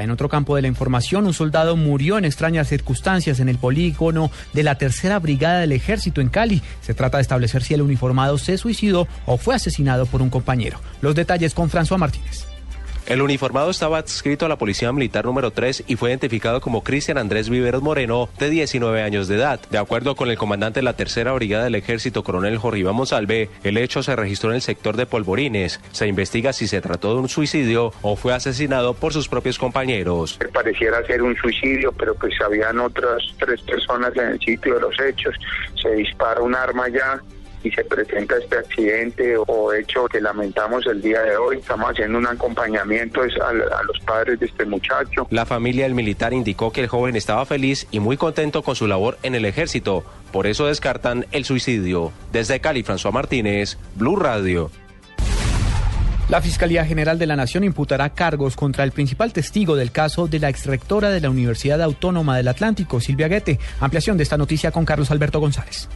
En otro campo de la información, un soldado murió en extrañas circunstancias en el polígono de la tercera brigada del ejército en Cali. Se trata de establecer si el uniformado se suicidó o fue asesinado por un compañero. Los detalles con François Martínez. El uniformado estaba adscrito a la Policía Militar número 3 y fue identificado como Cristian Andrés Viveros Moreno, de 19 años de edad. De acuerdo con el comandante de la Tercera Brigada del Ejército, coronel Jorriba Monsalve, el hecho se registró en el sector de Polvorines. Se investiga si se trató de un suicidio o fue asesinado por sus propios compañeros. Pareciera ser un suicidio, pero pues habían otras tres personas en el sitio de los hechos. Se dispara un arma ya y se presenta este accidente o hecho que lamentamos el día de hoy. Estamos haciendo un acompañamiento a, a, los padres de este muchacho. La familia del militar indicó que el joven estaba feliz y muy contento con su labor en el ejército. Por eso descartan el suicidio. Desde Cali, François Martínez, Blue Radio. La Fiscalía General de la Nación imputará cargos contra el principal testigo del caso de la exrectora de la Universidad Autónoma del Atlántico, Silvia Guete. Ampliación de esta noticia con Carlos Alberto González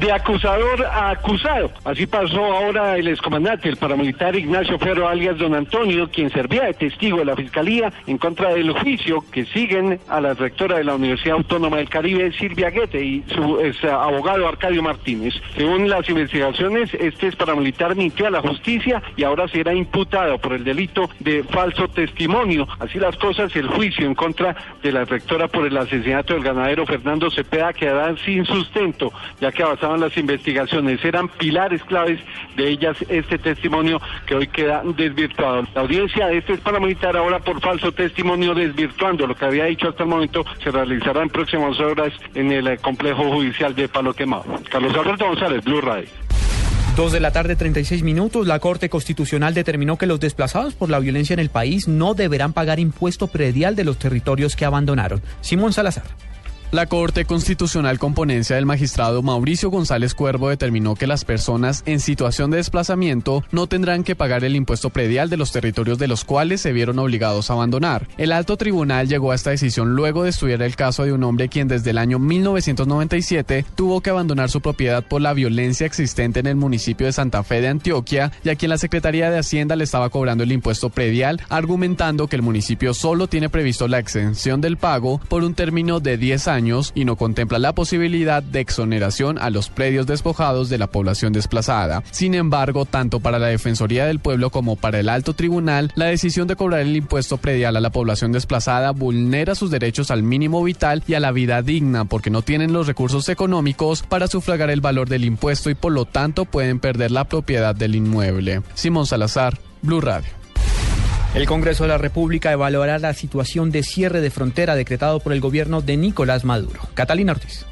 de acusador a acusado. Así pasó ahora el excomandante, el paramilitar Ignacio Ferro alias Don Antonio, quien servía de testigo de la Fiscalía en contra del juicio que siguen a la rectora de la Universidad Autónoma del Caribe, Silvia Guete, y su abogado Arcadio Martínez. Según las investigaciones, este es paramilitar mintió a la justicia y ahora será imputado por el delito de falso testimonio. Así las cosas, el juicio en contra de la rectora por el asesinato del ganadero Fernando Cepeda quedará sin sustento, ya que avanzaban las investigaciones. Eran pilares claves de ellas este testimonio que hoy queda desvirtuado. La audiencia de este paramilitar ahora por falso testimonio desvirtuando lo que había dicho hasta el momento se realizará en próximas horas en el complejo judicial de Palo Quemado. Carlos Alberto González, Blue Radio. Dos de la tarde, 36 minutos. La Corte Constitucional determinó que los desplazados por la violencia en el país no deberán pagar impuesto predial de los territorios que abandonaron. Simón Salazar. La Corte Constitucional con ponencia del magistrado Mauricio González Cuervo determinó que las personas en situación de desplazamiento no tendrán que pagar el impuesto predial de los territorios de los cuales se vieron obligados a abandonar. El alto tribunal llegó a esta decisión luego de estudiar el caso de un hombre quien desde el año 1997 tuvo que abandonar su propiedad por la violencia existente en el municipio de Santa Fe de Antioquia y a quien la Secretaría de Hacienda le estaba cobrando el impuesto predial, argumentando que el municipio solo tiene previsto la exención del pago por un término de 10 años y no contempla la posibilidad de exoneración a los predios despojados de la población desplazada. Sin embargo, tanto para la Defensoría del Pueblo como para el Alto Tribunal, la decisión de cobrar el impuesto predial a la población desplazada vulnera sus derechos al mínimo vital y a la vida digna porque no tienen los recursos económicos para sufragar el valor del impuesto y por lo tanto pueden perder la propiedad del inmueble. Simón Salazar, Blue Radio. El Congreso de la República evaluará la situación de cierre de frontera decretado por el gobierno de Nicolás Maduro. Catalina Ortiz.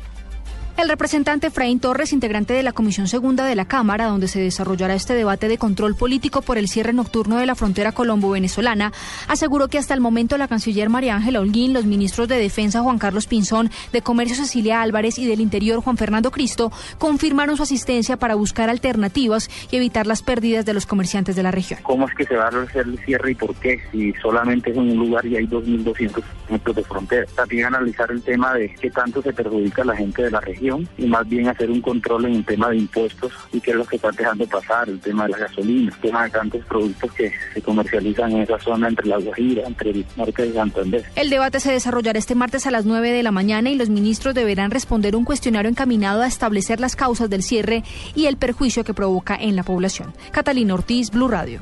El representante Efraín Torres, integrante de la Comisión Segunda de la Cámara, donde se desarrollará este debate de control político por el cierre nocturno de la frontera colombo-venezolana, aseguró que hasta el momento la canciller María Ángela Holguín, los ministros de Defensa Juan Carlos Pinzón, de Comercio Cecilia Álvarez y del Interior Juan Fernando Cristo confirmaron su asistencia para buscar alternativas y evitar las pérdidas de los comerciantes de la región. ¿Cómo es que se va a hacer el cierre y por qué? Si solamente es en un lugar y hay 2.200 metros de frontera. También analizar el tema de qué tanto se perjudica a la gente de la región y más bien hacer un control en el tema de impuestos y qué es lo que está dejando pasar, el tema de la gasolina, el tema de tantos productos que se comercializan en esa zona entre La Guajira, entre el norte de Santander. El debate se desarrollará este martes a las 9 de la mañana y los ministros deberán responder un cuestionario encaminado a establecer las causas del cierre y el perjuicio que provoca en la población. Catalina Ortiz, Blue Radio.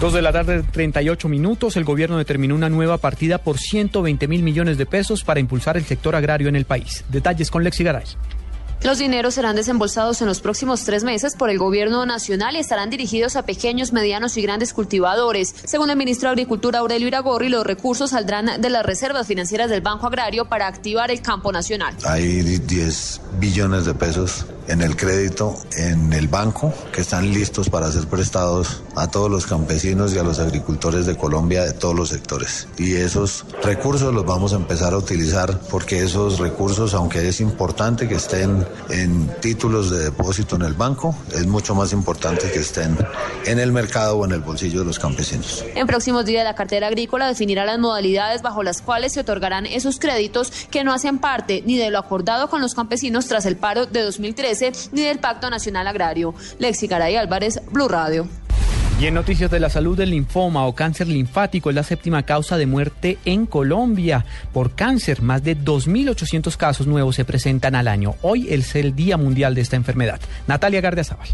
Dos de la tarde, 38 minutos. El gobierno determinó una nueva partida por 120 mil millones de pesos para impulsar el sector agrario en el país. Detalles con Lexi Garay. Los dineros serán desembolsados en los próximos tres meses por el gobierno nacional y estarán dirigidos a pequeños, medianos y grandes cultivadores. Según el ministro de Agricultura Aurelio Iragorri, los recursos saldrán de las reservas financieras del Banco Agrario para activar el campo nacional. Hay 10 billones de pesos en el crédito en el banco, que están listos para ser prestados a todos los campesinos y a los agricultores de Colombia de todos los sectores. Y esos recursos los vamos a empezar a utilizar porque esos recursos, aunque es importante que estén en títulos de depósito en el banco, es mucho más importante que estén en el mercado o en el bolsillo de los campesinos. En próximos días la cartera agrícola definirá las modalidades bajo las cuales se otorgarán esos créditos que no hacen parte ni de lo acordado con los campesinos tras el paro de 2013 ni del Pacto Nacional Agrario. Lexi Garay Álvarez, Blue Radio. Y en noticias de la salud, el linfoma o cáncer linfático es la séptima causa de muerte en Colombia. Por cáncer, más de 2.800 casos nuevos se presentan al año. Hoy es el Día Mundial de esta enfermedad. Natalia Gardiazabal.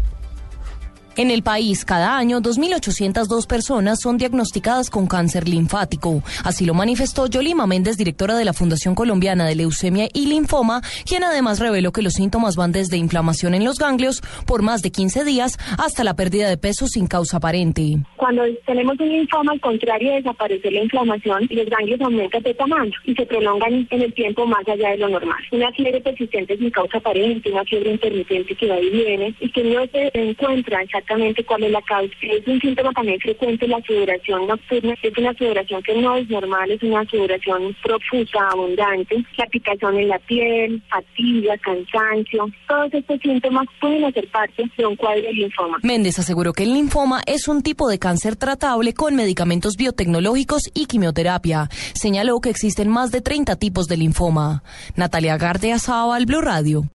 En el país, cada año, 2.802 personas son diagnosticadas con cáncer linfático. Así lo manifestó Yolima Méndez, directora de la Fundación Colombiana de Leucemia y Linfoma, quien además reveló que los síntomas van desde inflamación en los ganglios por más de 15 días hasta la pérdida de peso sin causa aparente. Cuando tenemos un linfoma, al contrario de desaparecer la inflamación, los ganglios aumentan de tamaño y se prolongan en el tiempo más allá de lo normal. Una fiebre persistente sin causa aparente, una fiebre intermitente que va y viene y que no se encuentra exactamente cuál es la causa. Es un síntoma también frecuente la sudoración nocturna, es una sudoración que no es normal, es una sudoración profusa, abundante, la picazón en la piel, fatiga, cansancio, todos estos síntomas pueden hacer parte de un cuadro de linfoma. Méndez aseguró que el linfoma es un tipo de cáncer tratable con medicamentos biotecnológicos y quimioterapia. Señaló que existen más de 30 tipos de linfoma. Natalia Gardea Blue Radio.